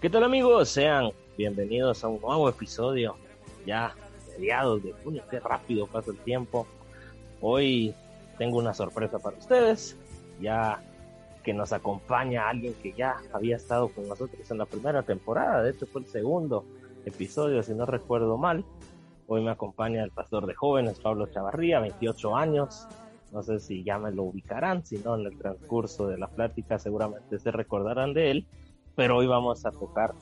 ¿Qué tal amigos? Sean bienvenidos a un nuevo episodio. Ya mediados de junio, qué rápido pasa el tiempo. Hoy tengo una sorpresa para ustedes. Ya que nos acompaña alguien que ya había estado con nosotros en la primera temporada. De hecho fue el segundo episodio, si no recuerdo mal. Hoy me acompaña el pastor de jóvenes, Pablo Chavarría, 28 años. No sé si ya me lo ubicarán, si no en el transcurso de la plática seguramente se recordarán de él pero hoy vamos a tocar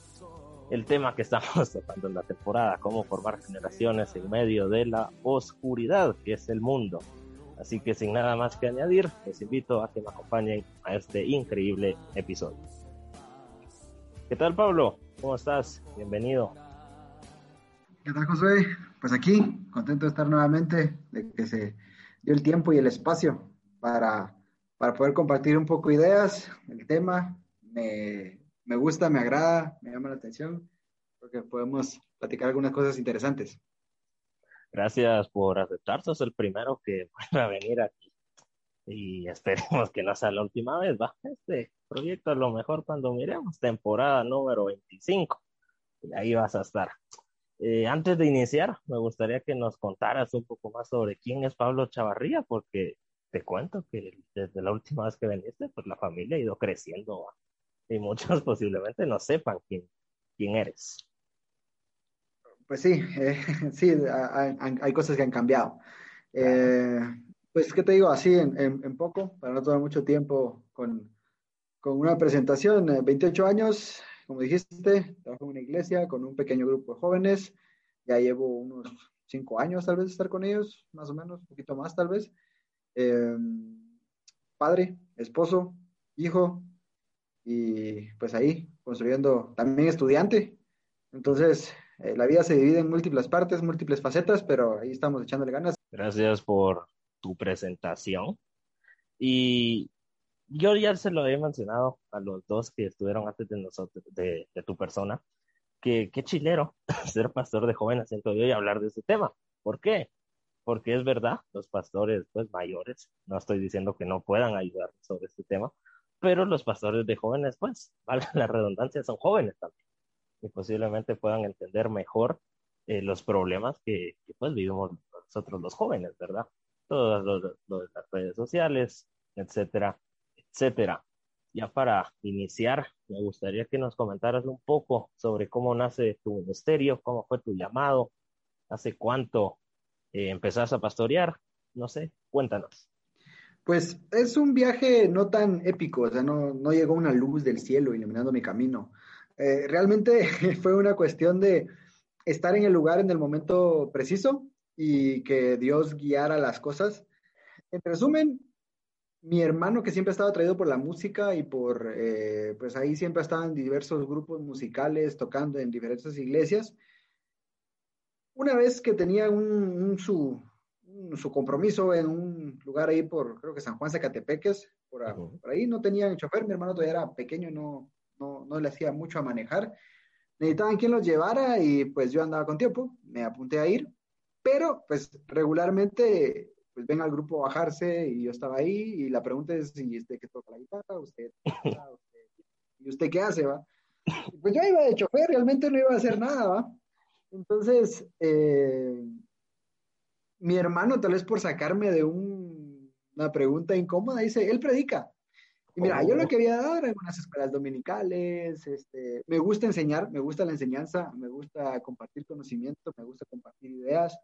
el tema que estamos tocando en la temporada, cómo formar generaciones en medio de la oscuridad que es el mundo. Así que sin nada más que añadir, les invito a que me acompañen a este increíble episodio. ¿Qué tal Pablo? ¿Cómo estás? Bienvenido. ¿Qué tal José? Pues aquí, contento de estar nuevamente, de que se dio el tiempo y el espacio para, para poder compartir un poco ideas, el tema. Me, me gusta, me agrada, me llama la atención, porque podemos platicar algunas cosas interesantes. Gracias por aceptar, sos el primero que va a venir aquí y esperemos que no sea la última vez, va. Este proyecto a lo mejor cuando miremos temporada número 25, y ahí vas a estar. Eh, antes de iniciar, me gustaría que nos contaras un poco más sobre quién es Pablo Chavarría, porque te cuento que desde la última vez que viniste, pues la familia ha ido creciendo y muchos posiblemente no sepan quién, quién eres. Pues sí, eh, sí, hay, cosas que han cambiado. Eh, pues, ¿qué te digo? Así en, en, poco, para no tomar mucho tiempo con, con una presentación. 28 eh, años, como dijiste, trabajo en una iglesia con un pequeño grupo de jóvenes. Ya llevo unos 5 años tal vez de estar con ellos, más o menos, un poquito más tal vez. padre, esposo, hijo, y pues ahí construyendo también estudiante. Entonces, eh, la vida se divide en múltiples partes, múltiples facetas, pero ahí estamos echándole ganas. Gracias por tu presentación. Y yo ya se lo he mencionado a los dos que estuvieron antes de nosotros, de, de tu persona, que qué chilero ser pastor de jóvenes siento yo y hablar de ese tema. ¿Por qué? Porque es verdad, los pastores pues mayores, no estoy diciendo que no puedan ayudar sobre este tema, pero los pastores de jóvenes, pues, vale la redundancia, son jóvenes también y posiblemente puedan entender mejor eh, los problemas que, pues vivimos nosotros los jóvenes, ¿verdad? De las redes sociales, etcétera, etcétera. Ya para iniciar, me gustaría que nos comentaras un poco sobre cómo nace tu ministerio, cómo fue tu llamado, hace cuánto eh, empezaste a pastorear, no sé, cuéntanos. Pues es un viaje no tan épico, o sea, no, no llegó una luz del cielo iluminando mi camino. Eh, realmente fue una cuestión de estar en el lugar en el momento preciso y que Dios guiara las cosas. En resumen, mi hermano que siempre ha estado atraído por la música y por, eh, pues ahí siempre ha estado en diversos grupos musicales, tocando en diferentes iglesias. Una vez que tenía un su, su compromiso en un lugar ahí por, creo que San Juan Zacatepeques, por, por ahí no tenían chofer, mi hermano todavía era pequeño, no, no, no le hacía mucho a manejar. Necesitaban quien los llevara y pues yo andaba con tiempo, me apunté a ir, pero pues regularmente pues ven al grupo a bajarse y yo estaba ahí y la pregunta es si usted que toca la guitarra, usted, usted, y usted qué hace, va. pues yo iba de chofer, realmente no iba a hacer nada, va. Entonces, eh, mi hermano, tal vez por sacarme de una pregunta incómoda, dice, él predica. Y mira, yo lo oh. que había dado era unas escuelas dominicales, este, me gusta enseñar, me gusta la enseñanza, me gusta compartir conocimiento, me gusta compartir ideas,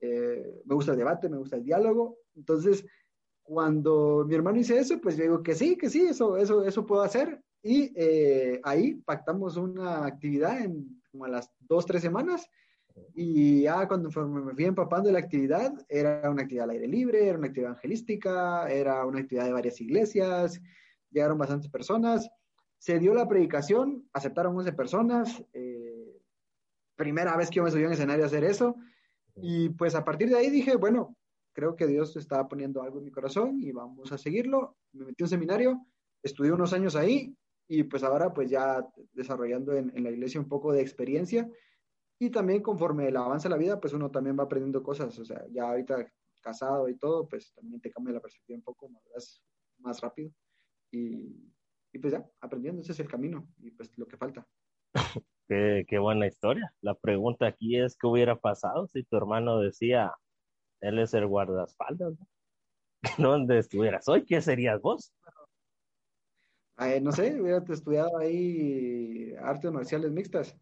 eh, me gusta el debate, me gusta el diálogo. Entonces, cuando mi hermano dice eso, pues yo digo que sí, que sí, eso, eso, eso puedo hacer. Y eh, ahí pactamos una actividad en como a las dos, tres semanas y ya cuando me fui empapando de la actividad, era una actividad al aire libre, era una actividad evangelística, era una actividad de varias iglesias, llegaron bastantes personas, se dio la predicación, aceptaron 11 personas, eh, primera vez que yo me subí en escenario a hacer eso, y pues a partir de ahí dije, bueno, creo que Dios estaba poniendo algo en mi corazón y vamos a seguirlo. Me metí a un seminario, estudié unos años ahí y pues ahora pues ya desarrollando en la iglesia un poco de experiencia y también conforme el avanza la vida, pues uno también va aprendiendo cosas. O sea, ya ahorita casado y todo, pues también te cambia la perspectiva un poco más, más rápido. Y, y pues ya, aprendiendo, ese es el camino y pues lo que falta. qué, qué buena historia. La pregunta aquí es, ¿qué hubiera pasado si tu hermano decía, él es el guardaespaldas? ¿no? ¿Dónde estuvieras hoy? ¿Qué serías vos? Eh, no sé, hubiera estudiado ahí artes marciales mixtas.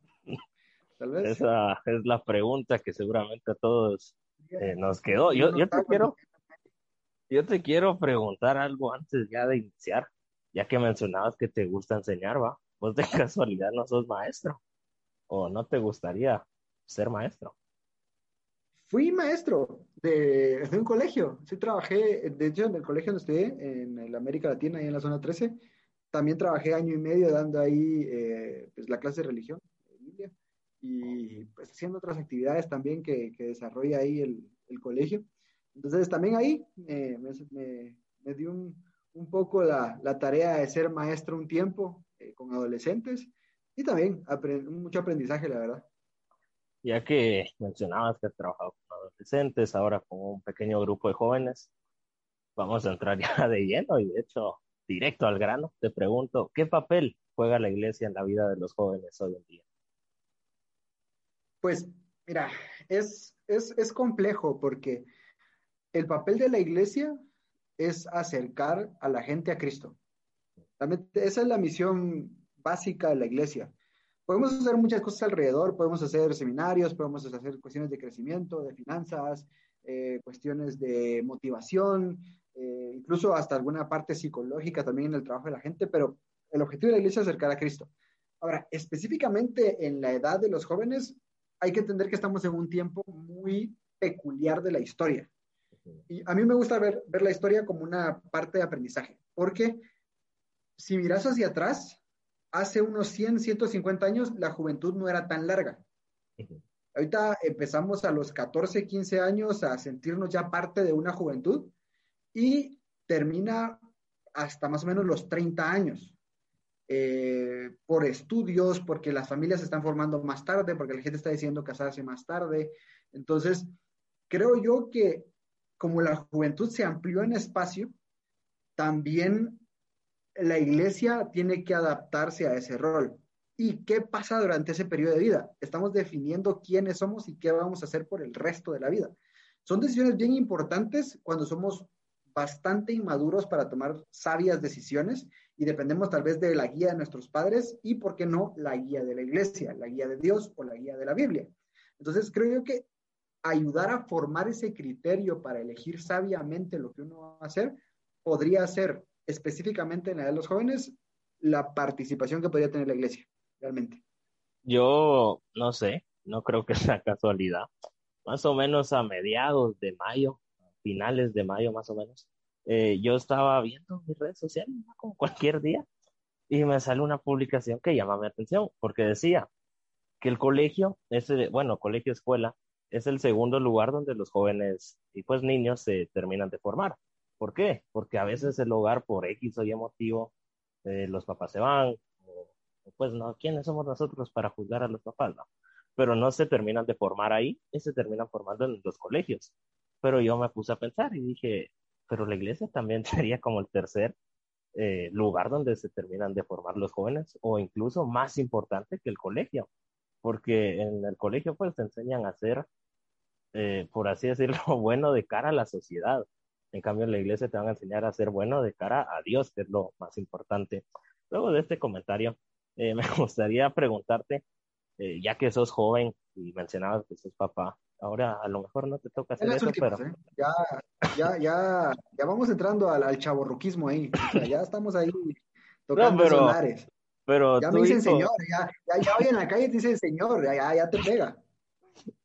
Tal vez. Esa es la pregunta que seguramente a todos eh, nos quedó. Yo, yo te quiero, yo te quiero preguntar algo antes ya de iniciar, ya que mencionabas que te gusta enseñar, ¿va? Vos de casualidad no sos maestro, o no te gustaría ser maestro. Fui maestro de, de, un colegio. Sí, trabajé, de hecho, en el colegio donde estudié, en la América Latina, ahí en la zona 13. También trabajé año y medio dando ahí eh, pues, la clase de religión, y pues haciendo otras actividades también que, que desarrolla ahí el, el, colegio. Entonces, también ahí eh, me, me, me, dio un, un poco la, la, tarea de ser maestro un tiempo eh, con adolescentes y también aprend mucho aprendizaje, la verdad ya que mencionabas que has trabajado con adolescentes, ahora con un pequeño grupo de jóvenes, vamos a entrar ya de lleno y de hecho directo al grano. Te pregunto, ¿qué papel juega la iglesia en la vida de los jóvenes hoy en día? Pues mira, es, es, es complejo porque el papel de la iglesia es acercar a la gente a Cristo. Esa es la misión básica de la iglesia podemos hacer muchas cosas alrededor, podemos hacer seminarios, podemos hacer cuestiones de crecimiento, de finanzas, eh, cuestiones de motivación, eh, incluso hasta alguna parte psicológica también en el trabajo de la gente, pero el objetivo de la iglesia es acercar a Cristo. Ahora, específicamente en la edad de los jóvenes, hay que entender que estamos en un tiempo muy peculiar de la historia. Y a mí me gusta ver, ver la historia como una parte de aprendizaje, porque si miras hacia atrás, hace unos 100, 150 años la juventud no era tan larga. Ahorita empezamos a los 14, 15 años a sentirnos ya parte de una juventud y termina hasta más o menos los 30 años. Eh, por estudios, porque las familias se están formando más tarde, porque la gente está diciendo casarse más tarde. Entonces, creo yo que como la juventud se amplió en espacio, también la iglesia tiene que adaptarse a ese rol. ¿Y qué pasa durante ese periodo de vida? Estamos definiendo quiénes somos y qué vamos a hacer por el resto de la vida. Son decisiones bien importantes cuando somos bastante inmaduros para tomar sabias decisiones y dependemos tal vez de la guía de nuestros padres y, ¿por qué no?, la guía de la iglesia, la guía de Dios o la guía de la Biblia. Entonces, creo yo que ayudar a formar ese criterio para elegir sabiamente lo que uno va a hacer podría ser específicamente en la de los jóvenes, la participación que podría tener la iglesia, realmente. Yo no sé, no creo que sea casualidad. Más o menos a mediados de mayo, finales de mayo más o menos, eh, yo estaba viendo mis redes sociales como cualquier día y me sale una publicación que llama mi atención porque decía que el colegio, ese, bueno, colegio escuela, es el segundo lugar donde los jóvenes y pues niños se terminan de formar. ¿Por qué? Porque a veces el hogar, por X o Y motivo, eh, los papás se van, o, pues no, ¿quiénes somos nosotros para juzgar a los papás? No. Pero no se terminan de formar ahí y se terminan formando en los colegios. Pero yo me puse a pensar y dije, pero la iglesia también sería como el tercer eh, lugar donde se terminan de formar los jóvenes, o incluso más importante que el colegio, porque en el colegio pues te enseñan a ser, eh, por así decirlo, bueno de cara a la sociedad en cambio, en la iglesia te van a enseñar a ser bueno de cara a Dios, que es lo más importante. Luego de este comentario, eh, me gustaría preguntarte, ya que sos joven y mencionabas que sos papá, ahora a lo mejor no te toca hacer eso, pero... ¿eh? Ya, ya, ya, ya vamos entrando al, al chaborruquismo ahí. O sea, ya estamos ahí tocando no, pero. Pero ya me dicen señor, ya, ya, ya hoy en la calle te dicen señor, ya, ya te pega.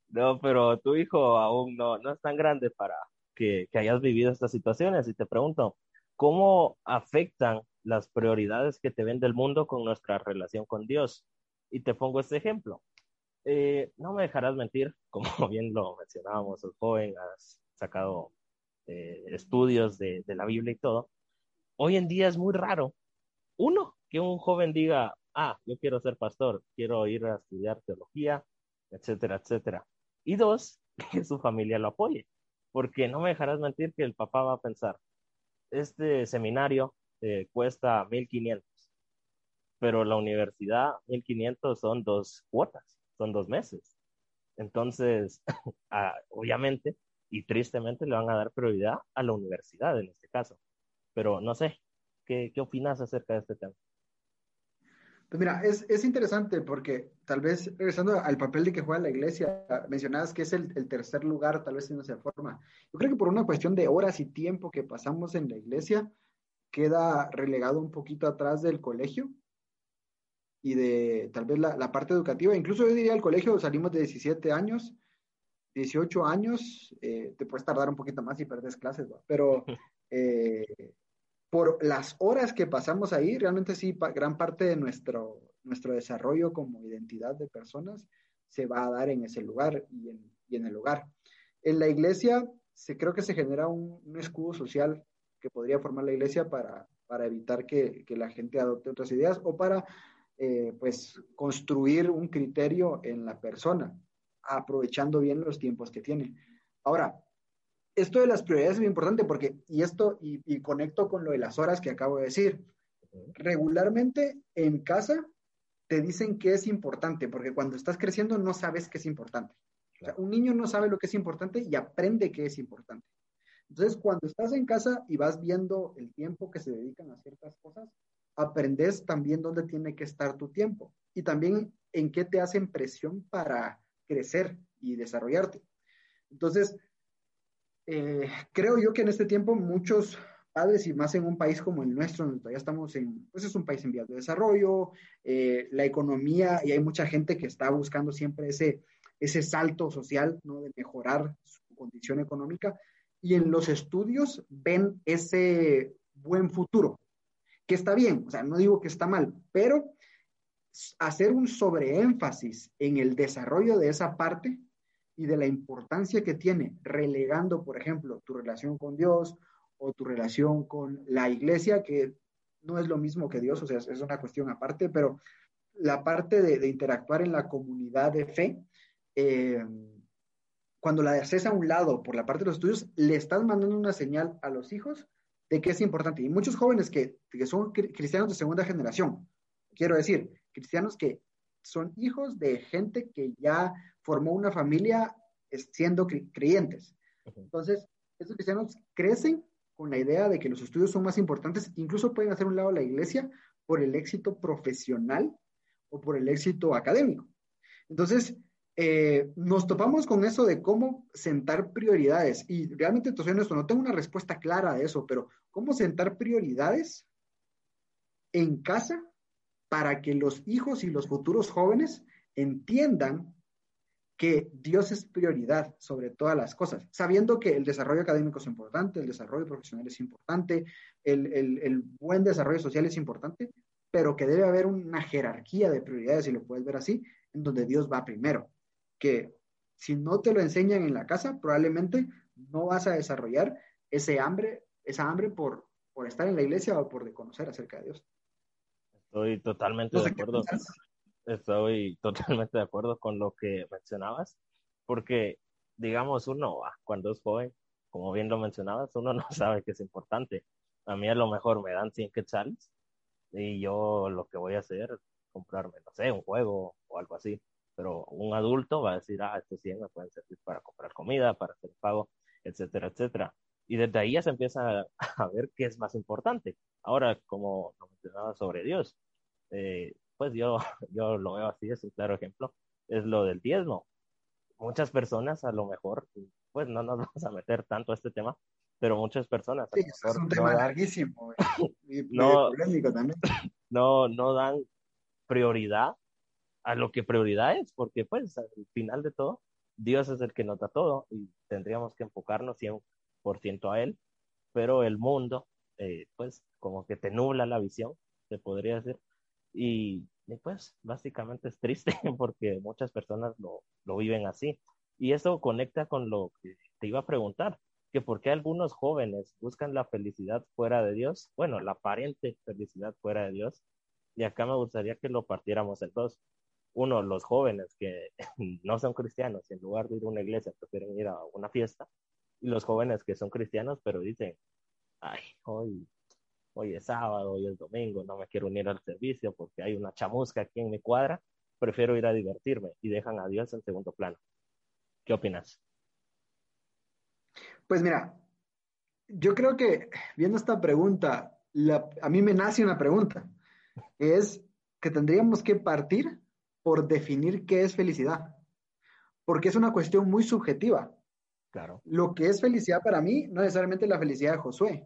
No, pero tu hijo aún no, no es tan grande para, que, hayas vivido estas situaciones y te pregunto, ¿cómo afectan las prioridades que te ven del mundo con nuestra relación con Dios? Y te pongo este ejemplo. Eh, no me dejarás mentir, como bien lo mencionábamos, el joven, has sacado eh, estudios de, la Biblia y todo. Hoy en día es muy raro, uno, que un joven diga, ah, yo quiero ser pastor, quiero ir a estudiar teología, etcétera, etcétera. Y dos, que su familia lo apoye porque no me dejarás mentir que el papá va a pensar, este seminario eh, cuesta 1500. pero la universidad, 1500 son dos cuotas, son dos meses. Entonces, ah, obviamente y tristemente le van a dar prioridad a la universidad en este caso. Pero no sé, ¿qué, qué opinas acerca de este tema? Pues mira, es, es, interesante porque tal vez regresando al papel de que juega la iglesia, mencionabas que es el, el tercer lugar, tal vez en esa forma. Yo creo que por una cuestión de horas y tiempo que pasamos en la iglesia, queda relegado un poquito atrás del colegio y de tal vez la, la parte educativa. Incluso yo diría el colegio salimos de 17 años, 18 años, eh, te puedes tardar un poquito más y perdes clases, ¿no? pero eh, por las horas que pasamos ahí, realmente sí, gran parte de nuestro, nuestro desarrollo como identidad de personas se va a dar en ese lugar y en, y en el lugar. En la iglesia se, creo que se genera un, un escudo social que podría formar la iglesia para, para evitar que, que, la gente adopte otras ideas o para eh, pues construir un criterio en la persona, aprovechando bien los tiempos que tiene. Ahora, esto de las prioridades es muy importante porque, y esto, y, conecto con lo de las horas que acabo de decir, regularmente en casa te dicen que es importante, porque cuando estás creciendo no sabes qué es importante. Un niño no sabe lo que es importante y aprende qué es importante. Entonces, cuando estás en casa y vas viendo el tiempo que se dedican a ciertas cosas, aprendes también dónde tiene que estar tu tiempo y también en qué te hacen presión para crecer y desarrollarte. Entonces, eh, creo yo que en este tiempo muchos padres, y más en un país como el nuestro, donde todavía estamos en, pues es un país en vías de desarrollo, eh, la economía, y hay mucha gente que está buscando siempre ese, ese salto social, ¿no? De mejorar su condición económica, y en los estudios ven ese buen futuro, que está bien, o sea, no digo que está mal, pero hacer un sobreénfasis en el desarrollo de esa parte y de la importancia que tiene, relegando, por ejemplo, tu relación con Dios o tu relación con la iglesia, que no es lo mismo que Dios, o sea, es una cuestión aparte, pero la parte de, interactuar en la comunidad de fe, eh, cuando la haces a un lado por la parte de los estudios, le estás mandando una señal a los hijos de que es importante. Y muchos jóvenes que, que son cristianos de segunda generación, quiero decir, cristianos que son hijos de gente que ya formó una familia siendo creyentes. Entonces, estos cristianos crecen con la idea de que los estudios son más importantes, incluso pueden hacer un lado la iglesia por el éxito profesional o por el éxito académico. Entonces, eh, nos topamos con eso de cómo sentar prioridades. Y realmente, entonces, esto no tengo una respuesta clara de eso, pero cómo sentar prioridades en casa para que los hijos y los futuros jóvenes entiendan que Dios es prioridad sobre todas las cosas, sabiendo que el desarrollo académico es importante, el desarrollo profesional es importante, el, el, el, buen desarrollo social es importante, pero que debe haber una jerarquía de prioridades, si lo puedes ver así, en donde Dios va primero, que si no te lo enseñan en la casa, probablemente no vas a desarrollar ese hambre, esa hambre por, por estar en la iglesia o por conocer acerca de Dios. Estoy totalmente de acuerdo estoy totalmente de acuerdo con lo que mencionabas, porque, digamos, uno cuando es joven, como bien lo mencionabas, uno no sabe que es importante. A mí a lo mejor me dan 100 quetzales y yo lo que voy a hacer comprarme, no sé, un juego o algo así. Pero un adulto va a decir, ah, estos 100 me pueden servir para comprar comida, para hacer pago, etcétera, etcétera. Y desde ahí ya se empieza a, ver qué es más importante. Ahora, como lo mencionaba sobre Dios, eh, pues yo, yo lo veo así, es un claro ejemplo, es lo del diezmo. Muchas personas a lo mejor, pues no nos vamos a meter tanto a este tema, pero muchas personas... Sí, es un tema larguísimo y, no, polémico también. No, no dan prioridad a lo que prioridad es, porque pues al final de todo, Dios es el que nota todo y tendríamos que enfocarnos 100% a Él, pero el mundo, eh, pues como que te nubla la visión, se podría decir, y, pues básicamente es triste porque muchas personas lo, lo viven así. Y eso conecta con lo que te iba a preguntar, que por qué algunos jóvenes buscan la felicidad fuera de Dios, bueno, la aparente felicidad fuera de Dios. Y acá me gustaría que lo partiéramos en dos. Uno, los jóvenes que no son cristianos en lugar de ir a una iglesia prefieren ir a una fiesta. Y los jóvenes que son cristianos pero dicen, ay, hoy hoy es sábado, hoy es domingo, no me quiero unir al servicio porque hay una chamusca aquí en mi cuadra, prefiero ir a divertirme y dejan a Dios en segundo plano. ¿Qué opinas? Pues mira, yo creo que viendo esta pregunta, a mí me nace una pregunta, es que tendríamos que partir por definir qué es felicidad, porque es una cuestión muy subjetiva. Claro. Lo que es felicidad para mí no necesariamente la felicidad de Josué,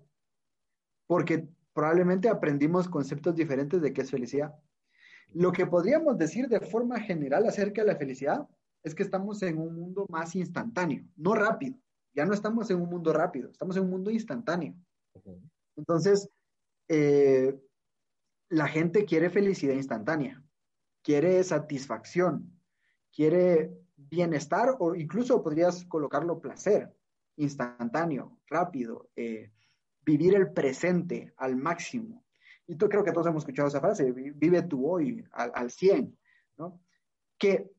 porque probablemente aprendimos conceptos diferentes de qué es felicidad. Lo que podríamos decir de forma general acerca de la felicidad es que estamos en un mundo más instantáneo, no rápido. Ya no estamos en un mundo rápido, estamos en un mundo instantáneo. Entonces, eh, la gente quiere felicidad instantánea, quiere satisfacción, quiere bienestar o incluso podrías colocarlo placer instantáneo, rápido, eh, vivir el presente al máximo. Y tú creo que todos hemos escuchado esa frase, vive tu hoy al, al 100, ¿no? Que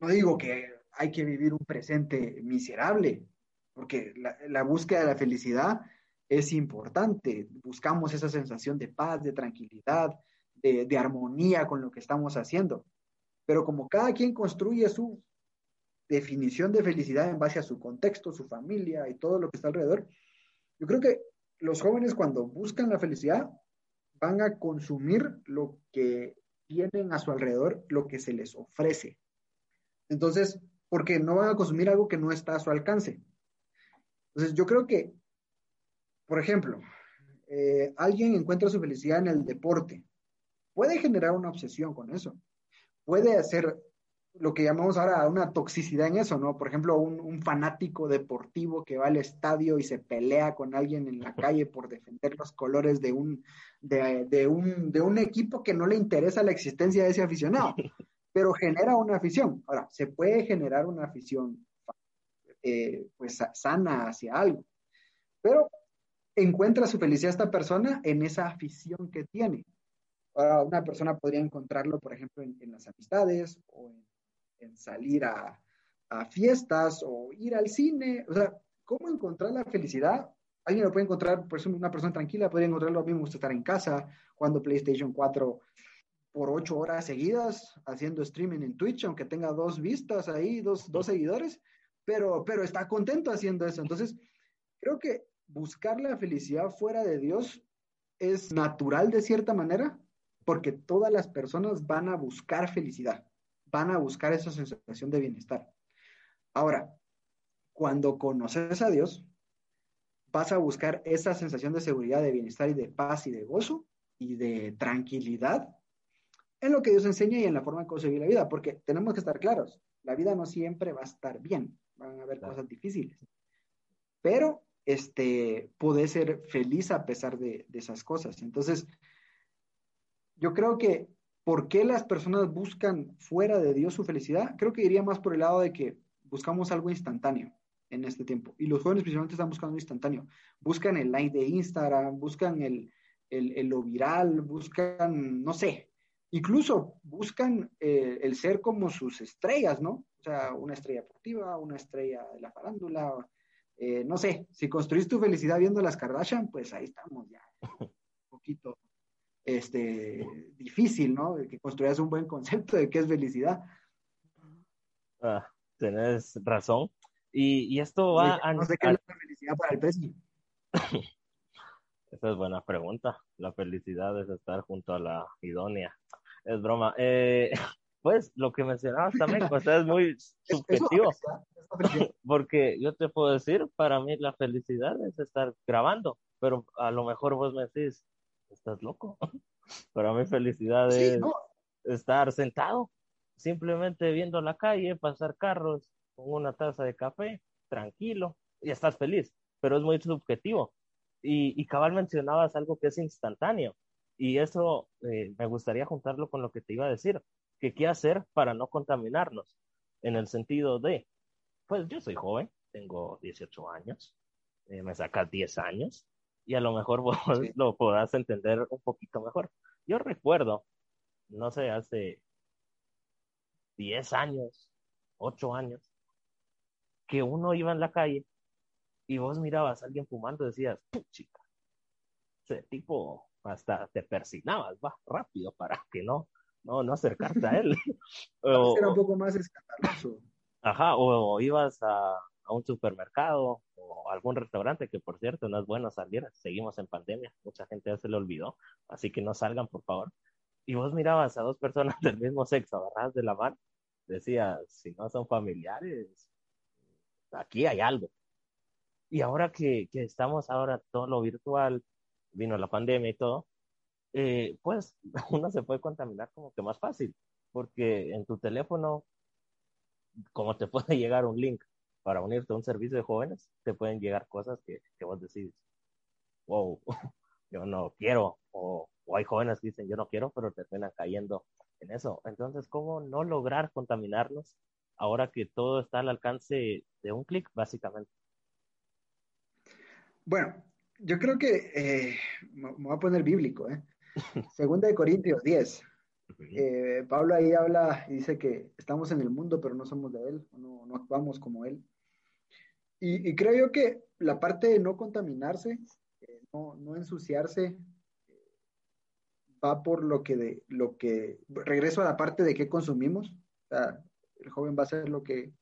no digo que hay que vivir un presente miserable, porque la, búsqueda de la felicidad es importante. Buscamos esa sensación de paz, de tranquilidad, de, de, armonía con lo que estamos haciendo. Pero como cada quien construye su definición de felicidad en base a su contexto, su familia y todo lo que está alrededor, yo creo que los jóvenes cuando buscan la felicidad van a consumir lo que tienen a su alrededor, lo que se les ofrece. Entonces, porque no van a consumir algo que no está a su alcance. Entonces, yo creo que, por ejemplo, eh, alguien encuentra su felicidad en el deporte. Puede generar una obsesión con eso. Puede hacer lo que llamamos ahora una toxicidad en eso, ¿no? Por ejemplo, un, fanático deportivo que va al estadio y se pelea con alguien en la calle por defender los colores de un, de, un, de un equipo que no le interesa la existencia de ese aficionado, pero genera una afición. Ahora, se puede generar una afición eh, pues sana hacia algo. Pero encuentra su felicidad esta persona en esa afición que tiene. Ahora, una persona podría encontrarlo, por ejemplo, en, las amistades o en, salir a, fiestas o ir al cine. O sea, ¿cómo encontrar la felicidad? Alguien lo puede encontrar, por ejemplo, una persona tranquila puede encontrarlo, a mí me gusta estar en casa, jugando PlayStation 4 por ocho horas seguidas, haciendo streaming en Twitch, aunque tenga dos vistas ahí, dos, dos seguidores, pero, pero está contento haciendo eso. Entonces, creo que buscar la felicidad fuera de Dios es natural de cierta manera, porque todas las personas van a buscar felicidad, van a buscar esa sensación de bienestar. Ahora, cuando conoces a Dios, vas a buscar esa sensación de seguridad, de bienestar y de paz y de gozo y de tranquilidad en lo que Dios enseña y en la forma en que concebir la vida, porque tenemos que estar claros, la vida no siempre va a estar bien van a haber cosas difíciles. Pero este, puede ser feliz a pesar de, esas cosas. Entonces, yo creo que, ¿por qué las personas buscan fuera de Dios su felicidad? Creo que iría más por el lado de que buscamos algo instantáneo en este tiempo. Y los jóvenes principalmente están buscando instantáneo. Buscan el like de Instagram, buscan el, el, lo viral, buscan, no sé, incluso buscan eh, el ser como sus estrellas, ¿no? O sea, una estrella deportiva, una estrella de la farándula, eh, no sé, si construís tu felicidad viendo las Kardashian, pues ahí estamos ya. Un poquito este, difícil, ¿no? Que construyas un buen concepto de qué es felicidad. Ah, tenés razón. Y, esto va a... No sé qué es la felicidad para el Pesci. Esa es buena pregunta. La felicidad es estar junto a la idónea. Es broma. Eh, pues lo que mencionabas también, pues es muy subjetivo. Porque yo te puedo decir, para mí la felicidad es estar grabando, pero a lo mejor vos me decís, estás loco. Para mí felicidad es estar sentado, simplemente viendo la calle, pasar carros con una taza de café, tranquilo, y estás feliz, pero es muy subjetivo. Y, y cabal mencionabas algo que es instantáneo, y eso eh, me gustaría juntarlo con lo que te iba a decir que qué hacer para no contaminarnos, en el sentido de, pues yo soy joven, tengo 18 años, eh, me saca 10 años, y a lo mejor vos lo podrás entender un poquito mejor. Yo recuerdo, no sé, hace 10 años, 8 años, que uno iba en la calle y vos mirabas a alguien fumando y decías, chica, ese tipo hasta te persignabas, va, rápido, para que no, no, no acercarte a él. o, era un poco más escandaloso. Ajá, o, ibas a, a, un supermercado algún restaurante, que por cierto no es bueno salir, seguimos en pandemia, mucha gente ya se lo olvidó, así que no salgan, por favor. Y vos mirabas a dos personas del mismo sexo agarradas de la mano, decías, si no son familiares, aquí hay algo. Y ahora que, que estamos ahora todo lo virtual, vino la pandemia y todo, eh, pues uno se puede contaminar como que más fácil, porque en tu teléfono, como te puede llegar un link para unirte a un servicio de jóvenes, te pueden llegar cosas que, que vos decís, wow, yo no quiero, o, o, hay jóvenes que dicen yo no quiero, pero terminan cayendo en eso. Entonces, ¿cómo no lograr contaminarnos ahora que todo está al alcance de un clic, básicamente? Bueno, yo creo que eh, me voy a poner bíblico, ¿eh? Segunda de Corintios 10. Eh, Pablo ahí habla y dice que estamos en el mundo, pero no somos de él, no, no actuamos como él. Y, y, creo yo que la parte de no contaminarse, eh, no, no, ensuciarse, va por lo que, de, lo que, regreso a la parte de qué consumimos. O sea, el joven va a hacer lo que,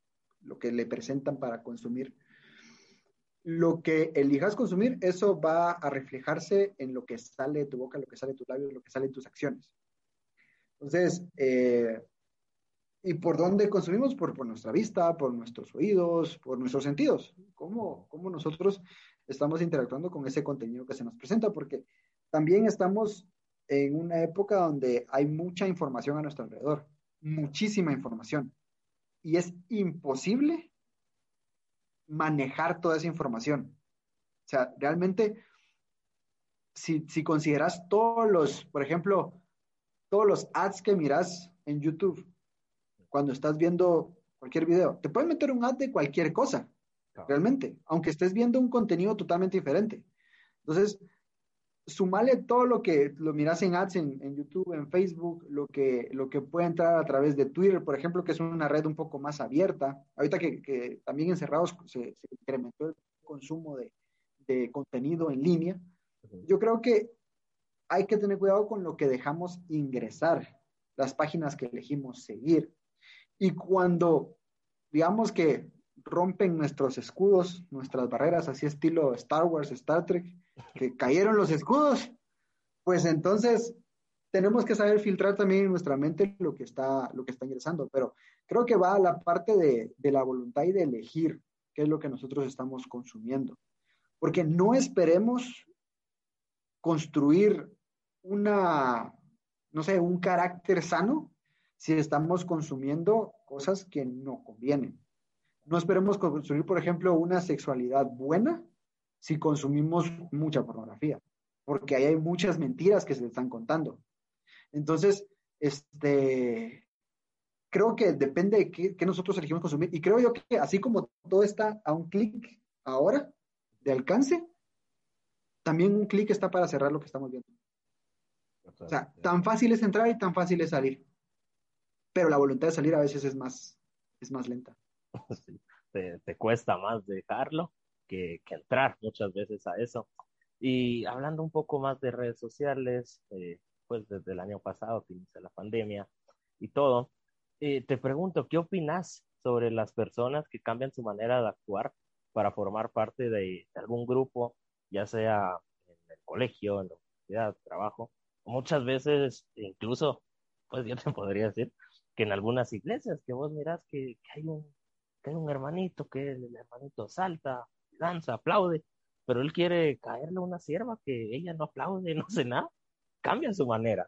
lo que le presentan para consumir lo que elijas consumir, eso va a reflejarse en lo que sale de tu boca, lo que sale de tus labios, lo que sale de tus acciones. Entonces, eh, ¿y por dónde consumimos? Por, por, nuestra vista, por nuestros oídos, por nuestros sentidos. ¿Cómo, ¿Cómo nosotros estamos interactuando con ese contenido que se nos presenta? Porque también estamos en una época donde hay mucha información a nuestro alrededor, muchísima información. Y es imposible manejar toda esa información. O sea, realmente, si, si consideras todos los, por ejemplo, todos los ads que miras en YouTube, cuando estás viendo cualquier video, te pueden meter un ad de cualquier cosa, realmente, aunque estés viendo un contenido totalmente diferente. Entonces, sumale todo lo que lo miras en ads en, YouTube, en Facebook, lo que, lo que puede entrar a través de Twitter, por ejemplo, que es una red un poco más abierta. Ahorita que, que también encerrados se, se, incrementó el consumo de, de, contenido en línea. Yo creo que hay que tener cuidado con lo que dejamos ingresar, las páginas que elegimos seguir. Y cuando, digamos que rompen nuestros escudos, nuestras barreras, así estilo Star Wars, Star Trek, que cayeron los escudos, pues entonces tenemos que saber filtrar también en nuestra mente lo que está, lo que está ingresando, pero creo que va a la parte de, de la voluntad y de elegir qué es lo que nosotros estamos consumiendo, porque no esperemos construir una, no sé, un carácter sano si estamos consumiendo cosas que no convienen. No esperemos construir, por ejemplo, una sexualidad buena si consumimos mucha pornografía, porque ahí hay muchas mentiras que se están contando. Entonces, este, creo que depende de qué, nosotros elegimos consumir. Y creo yo que así como todo está a un clic ahora de alcance, también un clic está para cerrar lo que estamos viendo. O sea, tan fácil es entrar y tan fácil es salir. Pero la voluntad de salir a veces es más, es más lenta. te, te, cuesta más dejarlo que, entrar muchas veces a eso. Y hablando un poco más de redes sociales, eh, pues desde el año pasado que inició la pandemia y todo, eh, te pregunto, ¿qué opinas sobre las personas que cambian su manera de actuar para formar parte de, algún grupo, ya sea en el colegio, en la universidad, trabajo? Muchas veces, incluso, pues yo te podría decir que en algunas iglesias, que vos mirás que, que hay un que hay un hermanito, que el hermanito salta, danza, aplaude, pero él quiere caerle a una sierva que ella no aplaude, no sé nada, cambia su manera.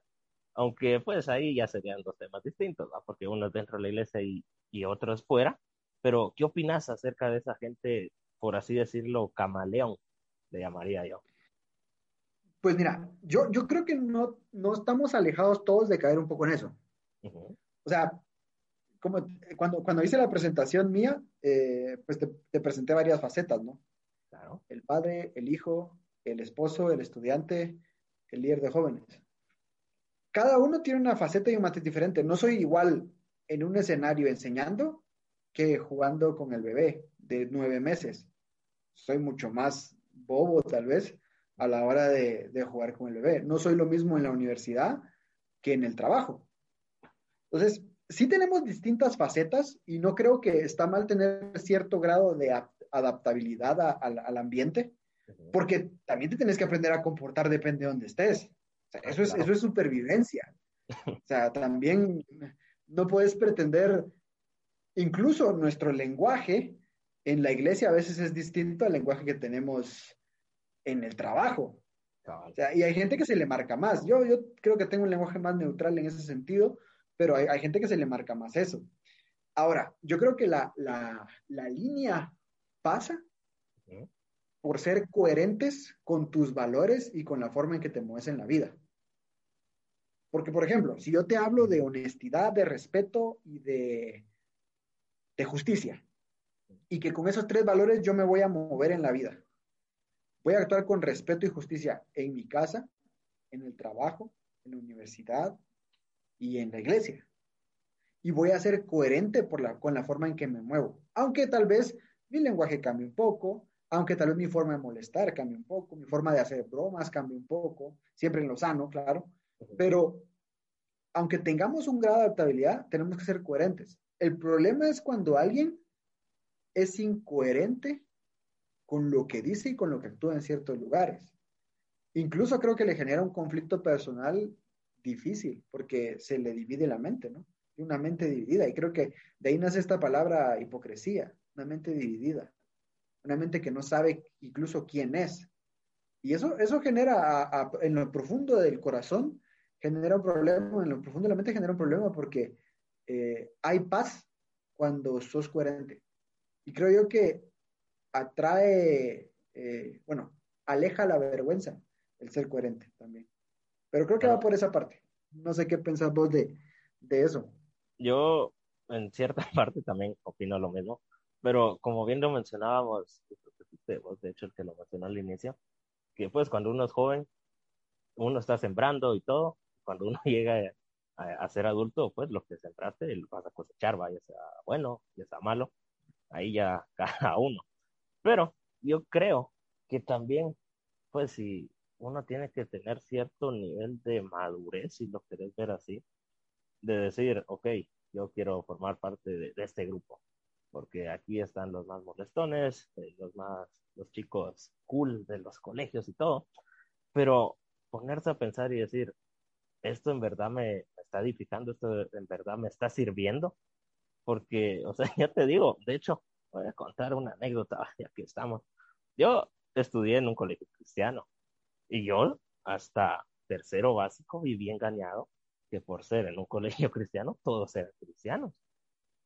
Aunque pues ahí ya serían dos temas distintos, ¿no? porque uno es dentro de la iglesia y, y otro es fuera. Pero, ¿qué opinas acerca de esa gente, por así decirlo, camaleón, le llamaría yo? Pues mira, yo, yo creo que no, no estamos alejados todos de caer un poco en eso. Uh-huh. O sea, como cuando, cuando hice la presentación mía, eh, pues te, te, presenté varias facetas, ¿no? Claro. El padre, el hijo, el esposo, el estudiante, el líder de jóvenes. Cada uno tiene una faceta y un matiz diferente. No soy igual en un escenario enseñando que jugando con el bebé de nueve meses. Soy mucho más bobo, tal vez, a la hora de, de jugar con el bebé. No soy lo mismo en la universidad que en el trabajo. Entonces, sí tenemos distintas facetas y no creo que está mal tener cierto grado de adaptabilidad al ambiente, porque también te tienes que aprender a comportar depende de donde estés. eso, es, eso es supervivencia. O sea, también no puedes pretender, incluso nuestro lenguaje en la iglesia a veces es distinto al lenguaje que tenemos en el trabajo. O sea, y hay gente que se le marca más. Yo, yo creo que tengo un lenguaje más neutral en ese sentido, pero hay, gente que se le marca más eso. Ahora, yo creo que la, línea pasa por ser coherentes con tus valores y con la forma en que te mueves en la vida. Porque, por ejemplo, si yo te hablo de honestidad, de respeto y de, de justicia, y que con esos tres valores yo me voy a mover en la vida, voy a actuar con respeto y justicia en mi casa, en el trabajo, en la universidad, y en la iglesia. Y voy a ser coherente por la, con la forma en que me muevo. Aunque tal vez mi lenguaje cambie un poco, aunque tal vez mi forma de molestar cambie un poco, mi forma de hacer bromas cambie un poco, siempre en lo sano, claro. Pero aunque tengamos un grado de adaptabilidad, tenemos que ser coherentes. El problema es cuando alguien es incoherente con lo que dice y con lo que actúa en ciertos lugares. Incluso creo que le genera un conflicto personal difícil porque se le divide la mente, ¿no? Una mente dividida. Y creo que de ahí nace esta palabra hipocresía, una mente dividida, una mente que no sabe incluso quién es. Y eso, eso genera en lo profundo del corazón, genera un problema, en lo profundo de la mente genera un problema porque eh, hay paz cuando sos coherente. Y creo yo que atrae, eh, bueno, aleja la vergüenza el ser coherente también. Pero creo que va por esa parte. No sé qué pensás vos de, eso. Yo, en cierta parte, también opino lo mismo. Pero como bien lo mencionábamos, vos de hecho el que lo mencionó al inicio, que pues cuando uno es joven, uno está sembrando y todo. Cuando uno llega a, ser adulto, pues lo que sembraste lo vas a cosechar, vaya sea bueno, ya sea malo. Ahí ya cada uno. Pero yo creo que también, pues si uno tiene que tener cierto nivel de madurez, si lo querés ver así, de decir, ok, yo quiero formar parte de, este grupo, porque aquí están los más molestones, eh, los más, los chicos cool de los colegios y todo, pero ponerse a pensar y decir, esto en verdad me, está edificando, esto en verdad me está sirviendo, porque, o sea, ya te digo, de hecho, voy a contar una anécdota, ya que estamos. Yo estudié en un colegio cristiano y yo hasta tercero básico viví engañado que por ser en un colegio cristiano todos eran cristianos.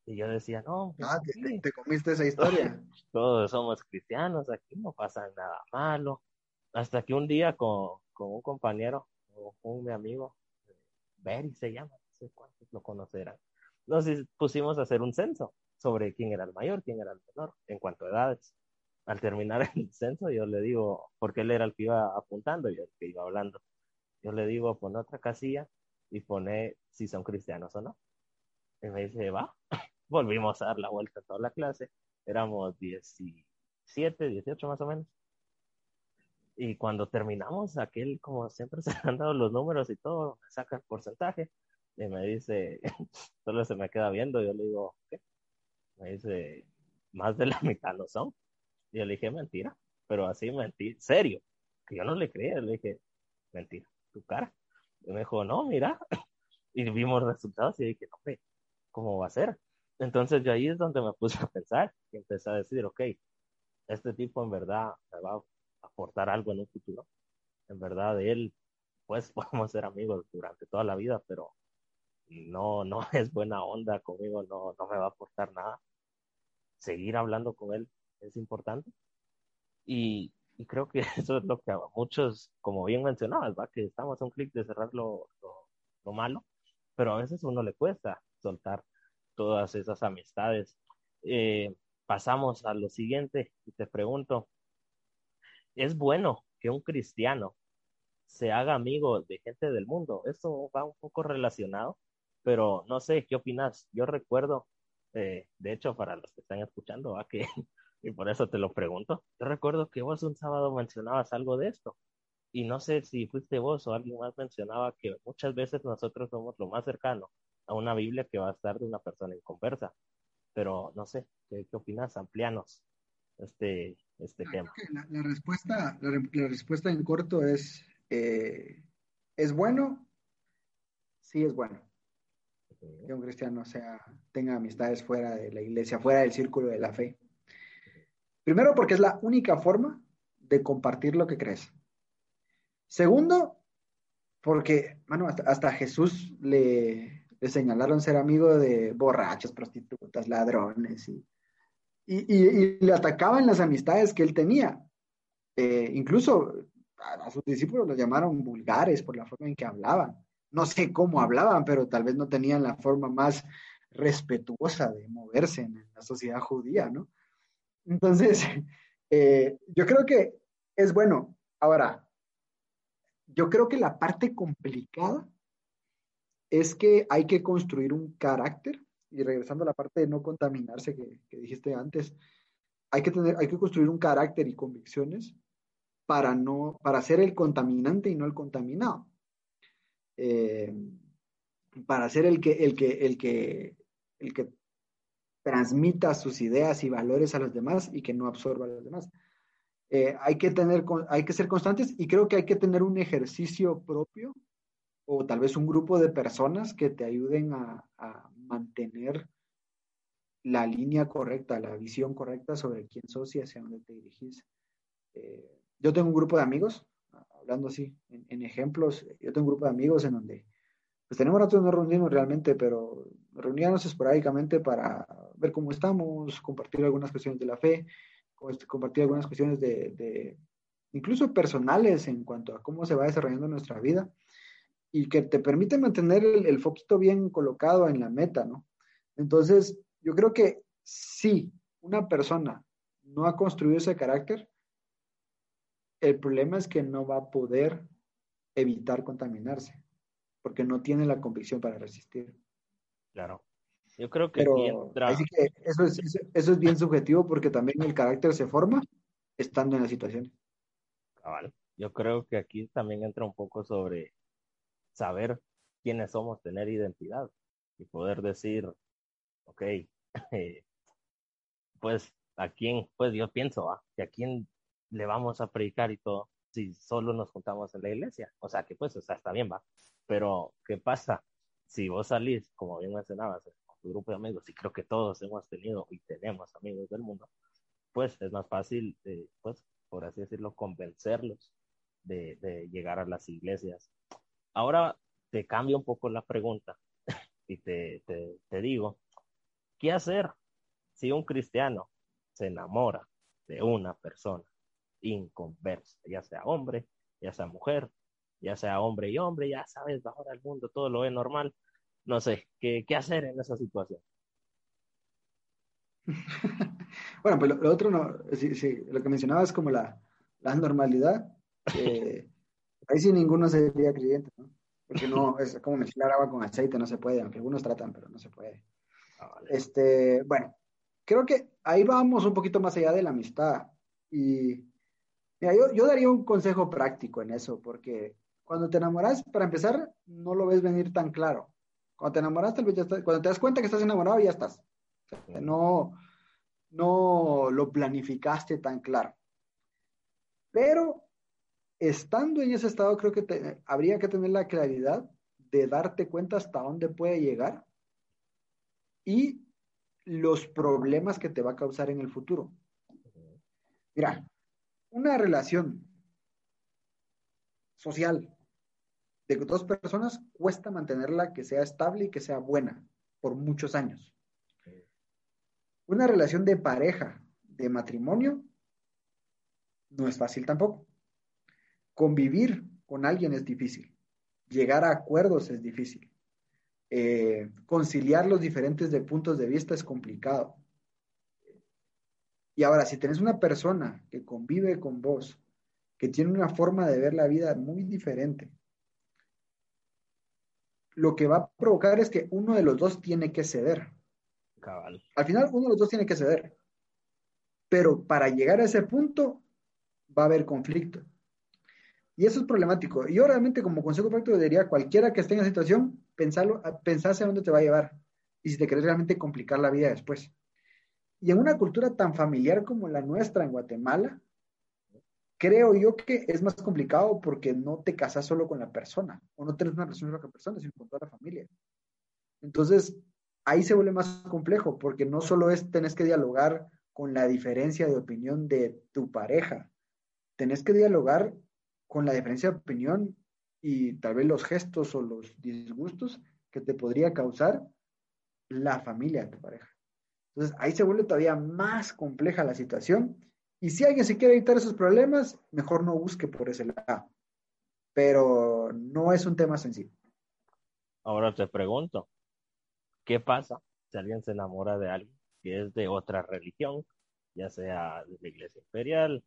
Y yo decía, no. Pues ah, te, comiste esa historia. Todos somos cristianos, aquí no pasa nada malo. Hasta que un día con, con un compañero, un, mi amigo, Berry se llama, no sé cuántos lo conocerán, nos pusimos a hacer un censo sobre quién era el mayor, quién era el menor, en cuanto a edades al terminar el censo, yo le digo, porque él era el que iba apuntando y el que iba hablando. Yo le digo, pon otra casilla y pone si son cristianos o no. Y me dice, va. Volvimos a dar la vuelta a toda la clase. Éramos 17, 18 más o menos. Y cuando terminamos, aquel, como siempre se han dado los números y todo, me saca el porcentaje y me dice, solo se me queda viendo. Yo le digo, ¿qué? Me dice, más de la mitad no son. Yo le dije, mentira, pero así mentira, serio, que yo no le creía, le dije, mentira, tu cara. Y me dijo, no, mira, y vimos resultados y dije, no, ¿cómo va a ser? Entonces yo ahí es donde me puse a pensar y empecé a decir, ok, este tipo en verdad me va a aportar algo en un futuro. En verdad, él, pues podemos ser amigos durante toda la vida, pero no, no es buena onda conmigo, no, no me va a aportar nada. Seguir hablando con él es importante. Y, creo que eso es lo que a muchos, como bien mencionabas, ¿va? que estamos a un clic de cerrar lo, lo, malo, pero a veces uno le cuesta soltar todas esas amistades. Eh, pasamos a lo siguiente y te pregunto, ¿es bueno que un cristiano se haga amigo de gente del mundo? Eso va un poco relacionado, pero no sé, ¿qué opinas? Yo recuerdo, eh, de hecho, para los que están escuchando, ¿va? que y por eso te lo pregunto. Yo recuerdo que vos un sábado mencionabas algo de esto, y no sé si fuiste vos o alguien más mencionaba que muchas veces nosotros somos lo más cercano a una Biblia que va a estar de una persona en conversa. Pero no sé, ¿qué, qué opinas? Amplianos este, este tema. La, respuesta, la, respuesta en corto es, eh, ¿es bueno? Sí, es bueno. Que un cristiano sea, tenga amistades fuera de la iglesia, fuera del círculo de la fe. Primero, porque es la única forma de compartir lo que crees. Segundo, porque, bueno, hasta, Jesús le, le, señalaron ser amigo de borrachos, prostitutas, ladrones, y, y, le atacaban las amistades que él tenía. Eh, incluso a, sus discípulos los llamaron vulgares por la forma en que hablaban. No sé cómo hablaban, pero tal vez no tenían la forma más respetuosa de moverse en la sociedad judía, ¿no? Entonces, eh, yo creo que es bueno. Ahora, yo creo que la parte complicada es que hay que construir un carácter, y regresando a la parte de no contaminarse que, dijiste antes, hay que, tener, hay que construir un carácter y convicciones para, no, para ser el contaminante y no el contaminado. Eh, para ser el que, el que, el que, el que transmita sus ideas y valores a los demás y que no absorba a los demás. Eh, hay, que tener, hay que ser constantes y creo que hay que tener un ejercicio propio o tal vez un grupo de personas que te ayuden a, mantener la línea correcta, la visión correcta sobre quién sos y hacia dónde te dirigís. Eh, yo tengo un grupo de amigos, hablando así, en, ejemplos, yo tengo un grupo de amigos en donde pues tenemos rato no reunirnos realmente, pero reuníamos esporádicamente para ver cómo estamos, compartir algunas cuestiones de la fe, compartir algunas cuestiones de, incluso personales en cuanto a cómo se va desarrollando nuestra vida y que te permite mantener el, foquito bien colocado en la meta, ¿no? Entonces, yo creo que si una persona no ha construido ese carácter, el problema es que no va a poder evitar contaminarse, porque no tiene la convicción para resistir. Claro. Yo creo que, eso, es, bien subjetivo porque también el carácter se forma estando en la situación. Yo creo que aquí también entra un poco sobre saber quiénes somos, tener identidad y poder decir, ok, pues a quién, pues yo pienso, ¿ah? que a quién le vamos a predicar y todo si solo nos juntamos en la iglesia. O sea, que pues, o sea, está bien, va. Pero, ¿qué pasa? Si vos salís, como bien mencionabas, grupo de amigos, y creo que todos hemos tenido y tenemos amigos del mundo, pues es más fácil, eh, pues, por así decirlo, convencerlos de, llegar a las iglesias. Ahora te cambio un poco la pregunta y te, te, te digo, ¿qué hacer si un cristiano se enamora de una persona inconversa, ya sea hombre, ya sea mujer, ya sea hombre y hombre, ya sabes, ahora el mundo todo lo ve normal, no sé, ¿qué, qué hacer en esa situación? bueno, pues lo, otro no, sí, sí, lo que mencionaba es como la, la normalidad. Eh, ahí sí ninguno sería creyente, ¿no? Porque no, es como mezclar agua con aceite, no se puede, aunque algunos tratan, pero no se puede. Ah, este, bueno, creo que ahí vamos un poquito más allá de la amistad. Y mira, yo, yo daría un consejo práctico en eso, porque cuando te enamoras, para empezar, no lo ves venir tan claro. Cuando te enamoraste, cuando te das cuenta que estás enamorado, ya estás. no, no lo planificaste tan claro. Pero estando en ese estado, creo que habría que tener la claridad de darte cuenta hasta dónde puede llegar y los problemas que te va a causar en el futuro. Mira, una relación social de dos personas cuesta mantenerla que sea estable y que sea buena por muchos años. Una relación de pareja, de matrimonio, no es fácil tampoco. Convivir con alguien es difícil. Llegar a acuerdos es difícil. Eh, conciliar los diferentes de puntos de vista es complicado. Y ahora, si tenés una persona que convive con vos, que tiene una forma de ver la vida muy diferente, lo que va a provocar es que uno de los dos tiene que ceder. Al final, uno de los dos tiene que ceder. Pero para llegar a ese punto, va a haber conflicto. Y eso es problemático. Yo realmente como consejo práctico diría cualquiera que esté en la situación, pensarlo, pensarse a dónde te va a llevar y si te querés realmente complicar la vida después. Y en una cultura tan familiar como la nuestra en Guatemala, creo yo que es más complicado porque no te casas solo con la persona o no tienes una relación con la persona, sino con toda la familia. Entonces, ahí se vuelve más complejo porque no solo es tenés que dialogar con la diferencia de opinión de tu pareja, tenés que dialogar con la diferencia de opinión y tal vez los gestos o los disgustos que te podría causar la familia de tu pareja. Entonces ahí se vuelve todavía más compleja la situación y si alguien se quiere evitar esos problemas, mejor no busque por ese lado. Pero no es un tema sencillo. Ahora te pregunto, ¿qué pasa si alguien se enamora de alguien que es de otra religión, ya sea de la iglesia imperial,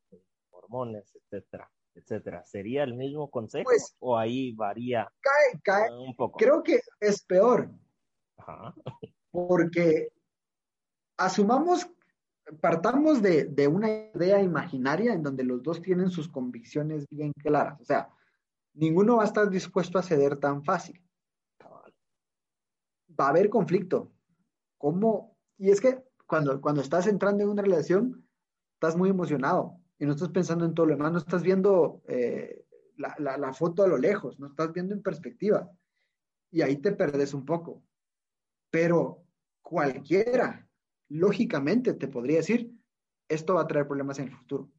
mormones, etcétera? etcétera. ¿Sería el mismo consejo pues, o ahí varía cae, cae. un poco? Creo que es peor. Porque asumamos, partamos de, de, una idea imaginaria en donde los dos tienen sus convicciones bien claras. O sea, ninguno va a estar dispuesto a ceder tan fácil. Va a haber conflicto. ¿Cómo? Y es que cuando, cuando estás entrando en una relación, estás muy emocionado y no estás pensando en todo lo demás, no estás viendo eh, la, foto a lo lejos, no estás viendo en perspectiva. Y ahí te perdes un poco. Pero cualquiera, lógicamente, te podría decir, esto va a traer problemas en el futuro.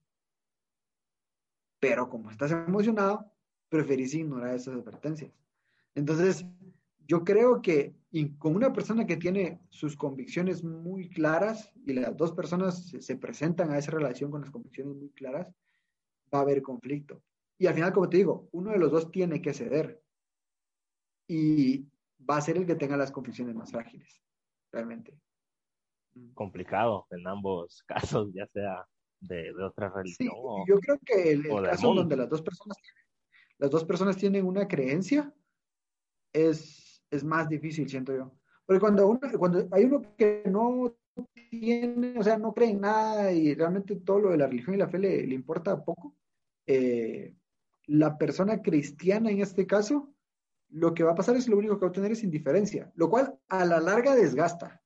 Pero como estás emocionado, preferís ignorar esas advertencias. Entonces, yo creo que con una persona que tiene sus convicciones muy claras y las dos personas se, presentan a esa relación con las convicciones muy claras, va a haber conflicto. Y al final, como te digo, uno de los dos tiene que ceder. Y va a ser el que tenga las convicciones más frágiles, realmente. Complicado en ambos casos, ya sea de, otra religión. Sí, yo creo que el, caso donde las dos personas las dos personas tienen una creencia es es más difícil, siento yo. Porque cuando, uno, cuando hay uno que no tiene, o sea, no cree en nada y realmente todo lo de la religión y la fe le, le importa poco, eh, la persona cristiana en este caso, lo que va a pasar es lo único que va a tener es indiferencia, lo cual a la larga desgasta.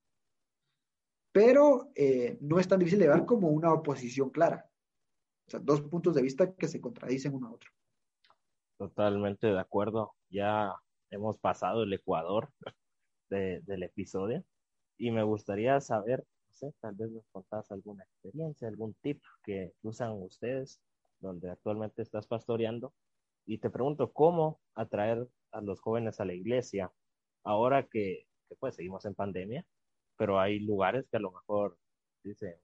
Pero eh, no es tan difícil de ver como una oposición clara. O sea, dos puntos de vista que se contradicen uno a otro. Totalmente de acuerdo. Ya hemos pasado el Ecuador del episodio y me gustaría saber, no sé, tal vez nos contás alguna experiencia, algún tip que usan ustedes donde actualmente estás pastoreando y te pregunto cómo atraer a los jóvenes a la iglesia ahora que, pues seguimos en pandemia, pero hay lugares que a lo mejor dicen,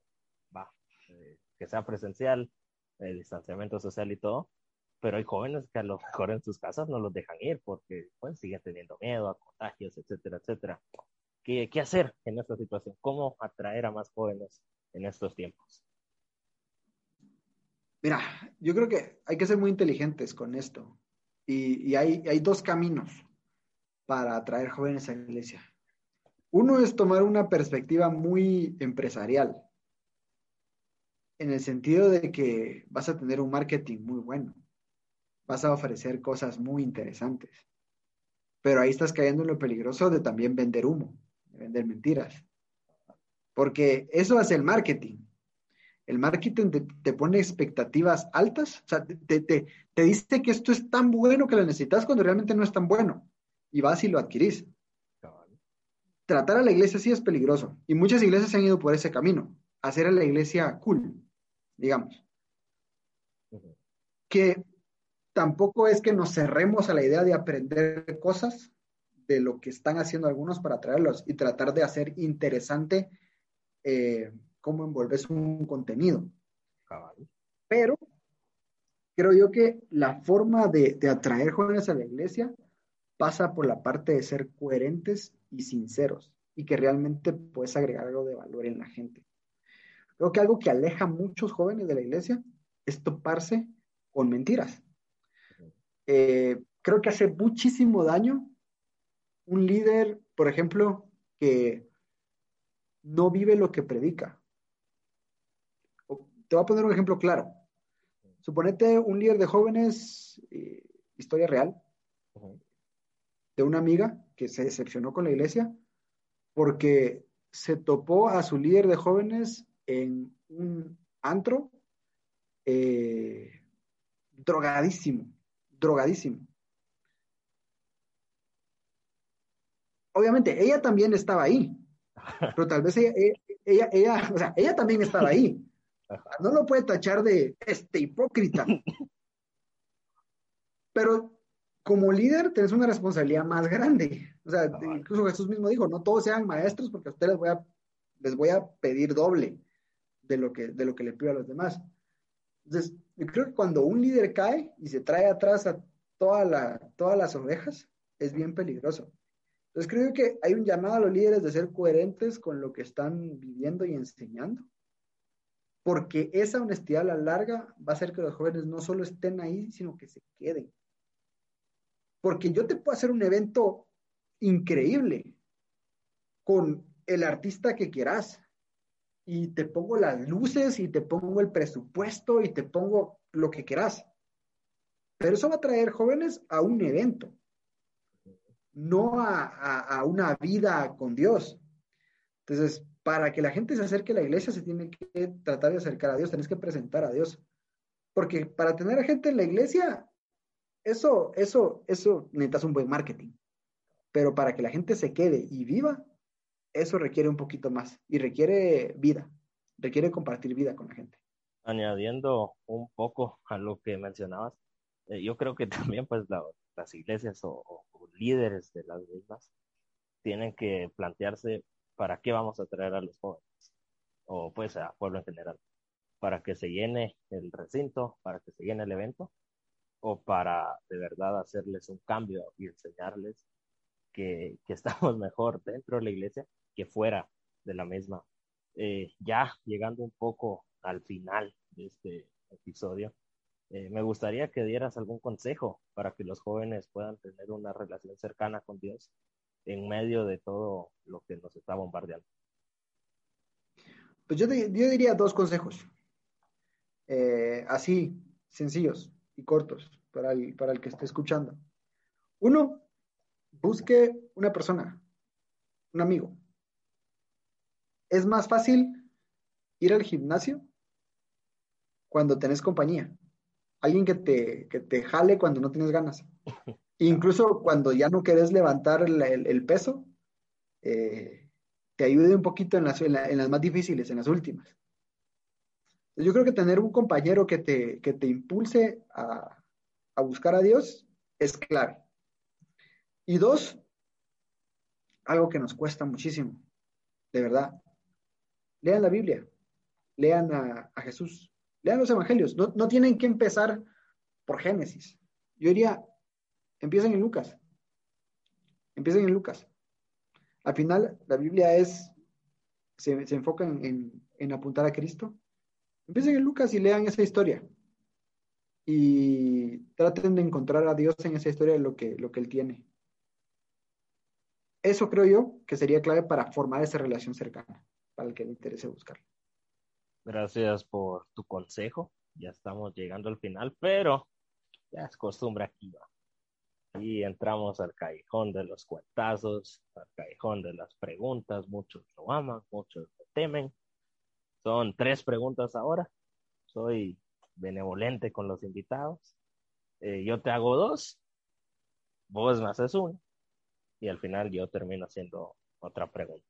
va, eh, que sea presencial, el distanciamiento social y todo, pero hay jóvenes que a lo mejor en sus casas no los dejan ir porque pues, siguen teniendo miedo a contagios, etcétera, etcétera. ¿Qué, ¿Qué hacer en esta situación? ¿Cómo atraer a más jóvenes en estos tiempos? Mira, yo creo que hay que ser muy inteligentes con esto. Y, y hay, hay, dos caminos para atraer jóvenes a la iglesia. Uno es tomar una perspectiva muy empresarial, en el sentido de que vas a tener un marketing muy bueno vas a ofrecer cosas muy interesantes. Pero ahí estás cayendo en lo peligroso de también vender humo, de vender mentiras. Porque eso hace el marketing. El marketing te, pone expectativas altas, o sea, te, te, dice que esto es tan bueno que lo necesitas cuando realmente no es tan bueno. Y vas y lo adquirís. Tratar a la iglesia así es peligroso. Y muchas iglesias se han ido por ese camino, hacer a la iglesia cool, digamos. Que tampoco es que nos cerremos a la idea de aprender cosas de lo que están haciendo algunos para traerlos y tratar de hacer interesante eh, cómo envolves un contenido. Pero creo yo que la forma de, de atraer jóvenes a la iglesia pasa por la parte de ser coherentes y sinceros y que realmente puedes agregar algo de valor en la gente. Creo que algo que aleja a muchos jóvenes de la iglesia es toparse con mentiras. Eh, creo que hace muchísimo daño un líder, por ejemplo, que no vive lo que predica. Te voy a poner un ejemplo claro. Suponete un líder de jóvenes, eh, historia real, de una amiga que se decepcionó con la iglesia porque se topó a su líder de jóvenes en un antro eh, drogadísimo, drogadísimo. Obviamente, ella también estaba ahí, pero tal vez ella, ella, ella, o sea, ella también estaba ahí. No lo puede tachar de este hipócrita. Pero como líder tenés una responsabilidad más grande. O sea, incluso Jesús mismo dijo, no todos sean maestros porque a ustedes les voy a, les voy a pedir doble de lo, que, de lo que le pido a los demás. Entonces, yo creo que cuando un líder cae y se trae atrás a toda la, todas las ovejas, es bien peligroso. Entonces, creo que hay un llamado a los líderes de ser coherentes con lo que están viviendo y enseñando. Porque esa honestidad a la larga va a hacer que los jóvenes no solo estén ahí, sino que se queden. Porque yo te puedo hacer un evento increíble con el artista que quieras. Y te pongo las luces y te pongo el presupuesto y te pongo lo que quieras. Pero eso va a traer jóvenes a un evento, no a, una vida con Dios. Entonces, para que la gente se acerque a la iglesia, se tiene que tratar de acercar a Dios, tienes que presentar a Dios. Porque para tener a gente en la iglesia, eso, eso, eso necesitas un buen marketing. Pero para que la gente se quede y viva, eso requiere un poquito más y requiere vida, requiere compartir vida con la gente. Añadiendo un poco a lo que mencionabas, eh, yo creo que también pues las iglesias o, líderes de las mismas tienen que plantearse para qué vamos a traer a los jóvenes o pues a pueblo en general, para que se llene el recinto, para que se llene el evento o para de verdad hacerles un cambio y enseñarles que, que estamos mejor dentro de la iglesia que fuera de la misma. Eh, ya llegando un poco al final de este episodio, eh, me gustaría que dieras algún consejo para que los jóvenes puedan tener una relación cercana con Dios en medio de todo lo que nos está bombardeando. Pues yo, yo diría dos consejos, eh, así, sencillos y cortos para el, para el que esté escuchando. Uno, busque una persona, un amigo. Es más fácil ir al gimnasio cuando tenés compañía. Alguien que te, que te jale cuando no tienes ganas. Incluso cuando ya no querés levantar el, peso, eh, te ayude un poquito en las, en las más difíciles, en las últimas. Yo creo que tener un compañero que te, que te impulse a, a buscar a Dios es clave. Y dos, algo que nos cuesta muchísimo, de verdad. Lean la Biblia, lean a, Jesús, lean los evangelios. No, no, tienen que empezar por Génesis. Yo diría, empiecen en Lucas. Empiecen en Lucas. Al final, la Biblia es, se, se enfoca en, en apuntar a Cristo. Empiecen en Lucas y lean esa historia y traten de encontrar a Dios en esa historia lo que, lo que Él tiene. Eso creo yo que sería clave para formar esa relación cercana, para el que le interese buscarla. Gracias por tu consejo. Ya estamos llegando al final, pero ya es costumbre aquí. Y entramos al callejón de los cuentazos, al callejón de las preguntas. Muchos lo aman, muchos lo temen. Son tres preguntas ahora. Soy benevolente con los invitados. Eh, yo te hago dos, vos me haces una, y al final yo termino haciendo otra pregunta.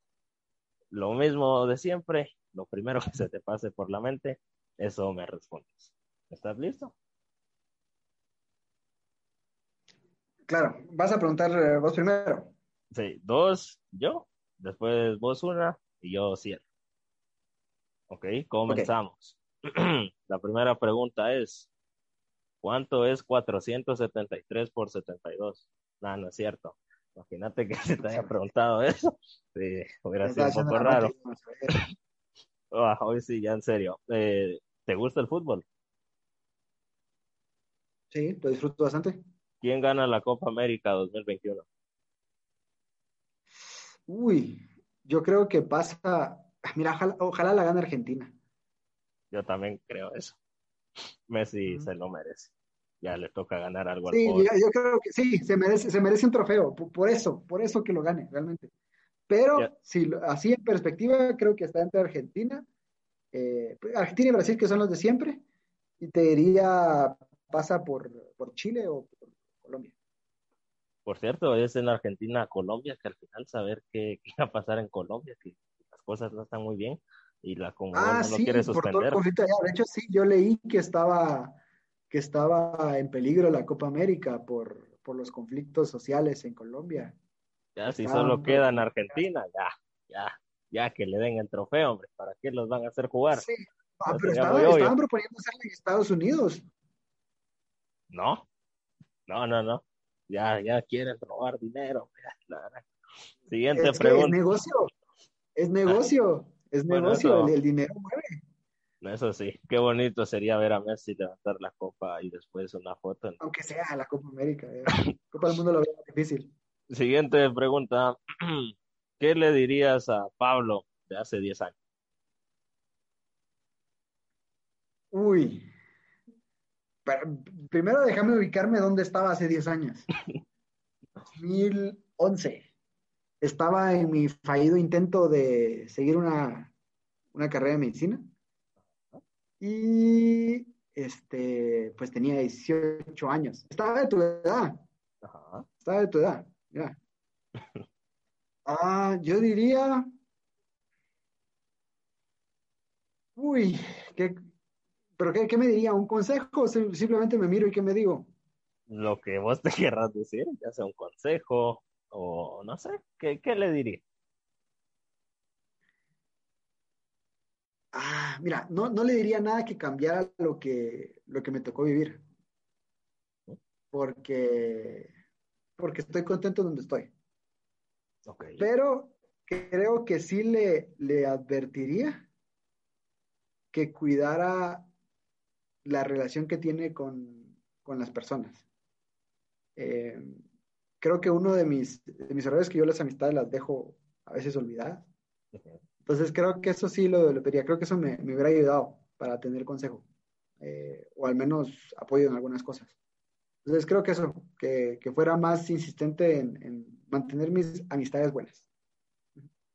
Lo mismo de siempre, lo primero que se te pase por la mente, eso me respondes. ¿Estás listo? Claro, vas a preguntar eh, vos primero. Sí, dos yo, después vos una y yo cierro. Ok, comenzamos. La primera pregunta es, ¿cuánto es 473 por 72? No, no es cierto. Imagínate que se te haya preguntado eso. Sí, hubiera sido un poco raro. Ah, hoy sí, ya en serio. Eh, ¿Te gusta el fútbol? Sí, lo disfruto bastante. ¿Quién gana la Copa América 2021? Uy, yo creo que pasa. Mira, ojalá la gane Argentina. Yo también creo eso. Messi se lo merece. Ya le toca ganar algo al Sí, pobre. yo, yo creo que sí, se merece, se merece un trofeo, por, por eso, por eso que lo gane, realmente. Pero si así en perspectiva, creo que está entre Argentina, eh, Argentina y Brasil, que son los de siempre, y te diría, pasa por, por Chile o por Colombia. Por cierto, es en Argentina, Colombia, que al final saber qué, qué va a pasar en Colombia, que las cosas no están muy bien y la Conmebol Ah, no sí, quiere por todo el suspender. conflicto allá. De hecho, sí, yo leí que estaba, que estaba en peligro la Copa América por, por los conflictos sociales en Colombia. Ya si solo queda en Argentina, ya, ya, ya que le den el trofeo, hombre, ¿para qué los van a hacer jugar? Sí, ah, pero estaba- estaban proponiendo hacerlo en Estados Unidos. No, no, no, no. Ya, ya quieren robar dinero. ya, la. Siguiente Es que es pregunta. negocio, es negocio, es Bueno, negocio, eso- el, dinero mueve, Eso sí, qué bonito sería ver a Messi levantar la copa y después una foto. aunque sea la Copa América. eh. Copa del Mundo lo veo más difícil. Siguiente pregunta. ¿Qué le dirías a Pablo de hace 10 años? Uy. Pero, primero déjame ubicarme dónde estaba hace 10 años. 2011. Estaba en mi fallido intento de seguir una, una carrera de medicina. Y este, pues tenía 18 años. Estaba de tu edad. Ajá. Estaba de tu edad. Ah, yo diría. Uy, ¿qué, ¿pero qué, qué me diría? ¿Un consejo? Sim- Simplemente me miro y qué me digo. Lo que vos te querrás decir, ya sea un consejo o no sé, ¿qué, qué le diría? Ah, mira, no, no le diría nada que cambiara lo que, lo que me tocó vivir. Porque, porque estoy contento donde estoy. Ok. Pero creo que sí le, le advertiría que cuidara la relación que tiene con, con las personas. Eh, creo que uno de mis, de mis errores es que yo las amistades las dejo a veces olvidadas. Entonces creo que eso sí lo, pediría. Creo que eso me, me hubiera ayudado para tener consejo. eh, o al menos apoyo en algunas cosas. Entonces creo que eso, que, que fuera más insistente en, en mantener mis amistades buenas.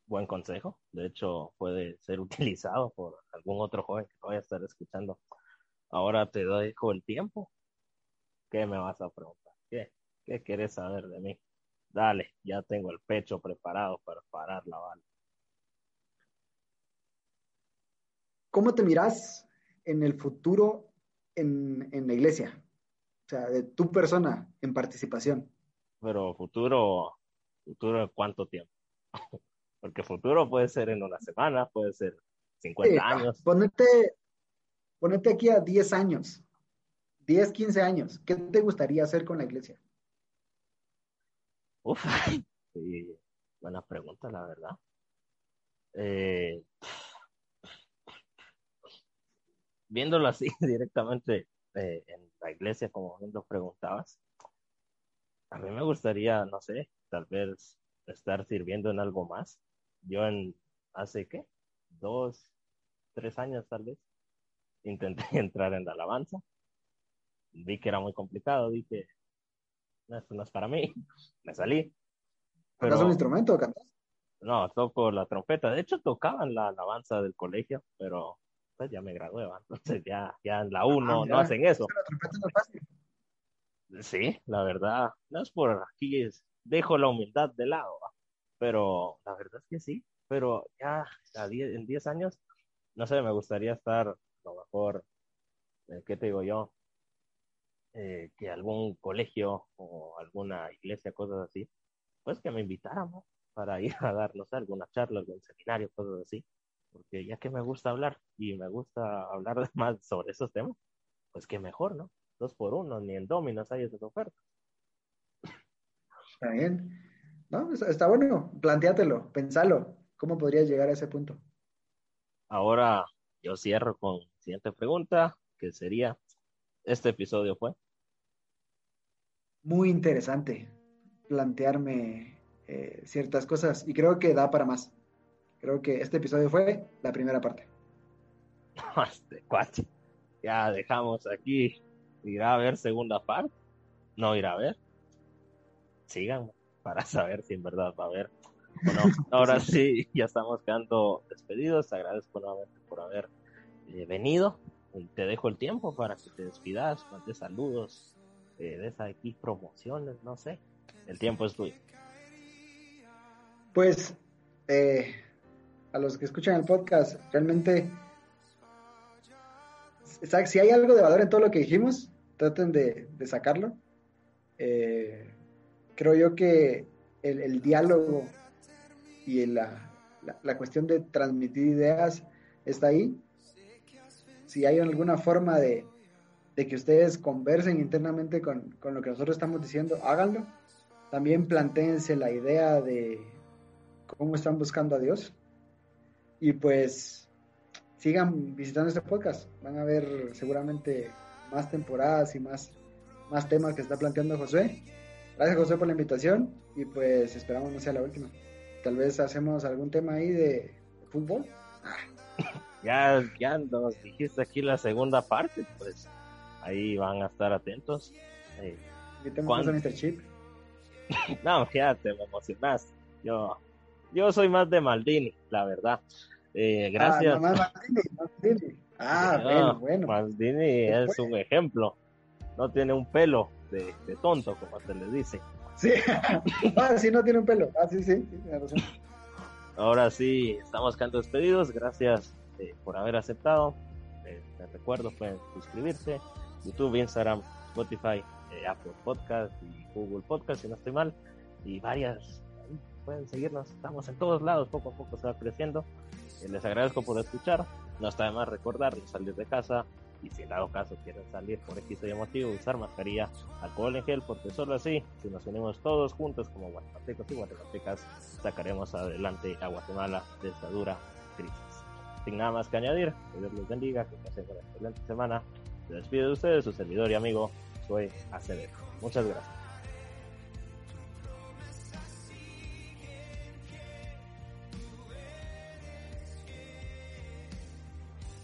Buen consejo. De hecho, puede ser utilizado por algún otro joven que vaya a estar escuchando. Ahora te dejo el tiempo. ¿Qué me vas a preguntar? ¿Qué? ¿Qué quieres saber de mí? Dale, ya tengo el pecho preparado para parar la bala. ¿Cómo te miras en el futuro en, en la iglesia? O sea, de tu persona en participación. Pero futuro, futuro en cuánto tiempo? Porque futuro puede ser en una semana, puede ser 50 Sí, años. Ponete, ponete aquí a 10 años, 10, 15 años. ¿Qué te gustaría hacer con la iglesia? Uf, sí, buena pregunta, la verdad. Eh, viéndolo así directamente eh, en la iglesia, como lo preguntabas, a mí me gustaría, no sé, tal vez estar sirviendo en algo más. Yo en hace qué, dos, tres años tal vez, intenté entrar en la alabanza. Vi que era muy complicado, vi que no, esto no es para mí, me salí. ¿Tocas Pero un instrumento? ¿Cantas? no, toco la trompeta. De hecho, tocaba en la alabanza del colegio, pero pues ya me gradué, ¿va? entonces ya, ya en la U Ah, no, no hacen eso. La trompeta no es fácil. Sí, la verdad, no es por aquí, es, dejo la humildad de lado, ¿va? pero la verdad es que sí, pero ya a die- en 10 años, no sé, me gustaría estar a lo mejor, eh, ¿qué te digo yo? Eh, que algún colegio o alguna iglesia, cosas así, pues que me invitaran, ¿no? Para ir a dar, no sé, alguna charla, algún seminario, cosas así, porque ya que me gusta hablar y me gusta hablar más sobre esos temas, pues que mejor, ¿no? Dos por uno, ni en Dominos hay esas ofertas. Está bien. No, está, está bueno. Plantéatelo, pensalo. ¿Cómo podrías llegar a ese punto? Ahora yo cierro con la siguiente pregunta, que sería, ¿este episodio fue? Muy interesante plantearme eh, ciertas cosas y creo que da para más. Creo que este episodio fue la primera parte. Este ya dejamos aquí. ¿Irá a ver segunda parte? ¿No irá a ver? Sigan para saber si en verdad va a haber. Bueno, ahora sí, ya estamos quedando despedidos. Te agradezco nuevamente por haber eh, venido. Te dejo el tiempo para que te despidas, mandes saludos, eh, des aquí promociones, no sé. El tiempo es tuyo. Pues, eh, a los que escuchan el podcast, realmente, si hay algo de valor en todo lo que dijimos, traten de, sacarlo. Eh, creo yo que el, diálogo y la, la, cuestión de transmitir ideas está ahí. Si hay alguna forma de, de que ustedes conversen internamente con, con, lo que nosotros estamos diciendo, háganlo. También planteense la idea de cómo están buscando a Dios. Y pues sigan visitando este podcast. Van a ver seguramente más temporadas y más, más temas que está planteando José. Gracias José por la invitación y pues esperamos no sea la última. Tal vez hacemos algún tema ahí de, fútbol. Ya, ya nos dijiste aquí la segunda parte, pues ahí van a estar atentos. Eh, ¿Cuándo? Mr. Chip? no, ya te emocionaste. Yo, yo soy más de Maldini, la verdad. Eh, gracias. Ah, Maldini, Ah, bueno, bueno. Maldini es un ejemplo. No tiene un pelo de, tonto, como se le dice. Sí, ah, sí, no tiene un pelo. Ah, sí, sí, Ahora sí, estamos quedando despedidos. Gracias eh, por haber aceptado. Eh, les recuerdo, pueden suscribirse. YouTube, Instagram, Spotify, eh, Apple Podcast y Google Podcast, si no estoy mal. Y varias. Pueden seguirnos. Estamos en todos lados. Poco a poco se va creciendo. les agradezco por escuchar. No está de más recordar salir de casa y si en dado caso quieren salir por X o motivo, usar mascarilla, alcohol en gel, porque solo así, si nos unimos todos juntos como guatemaltecos y guatemaltecas, sacaremos adelante a Guatemala de esta dura crisis. Sin nada más que añadir, que Dios les bendiga, que pasen una excelente semana. Se despide de ustedes, su servidor y amigo, soy Acevedo. Muchas gracias.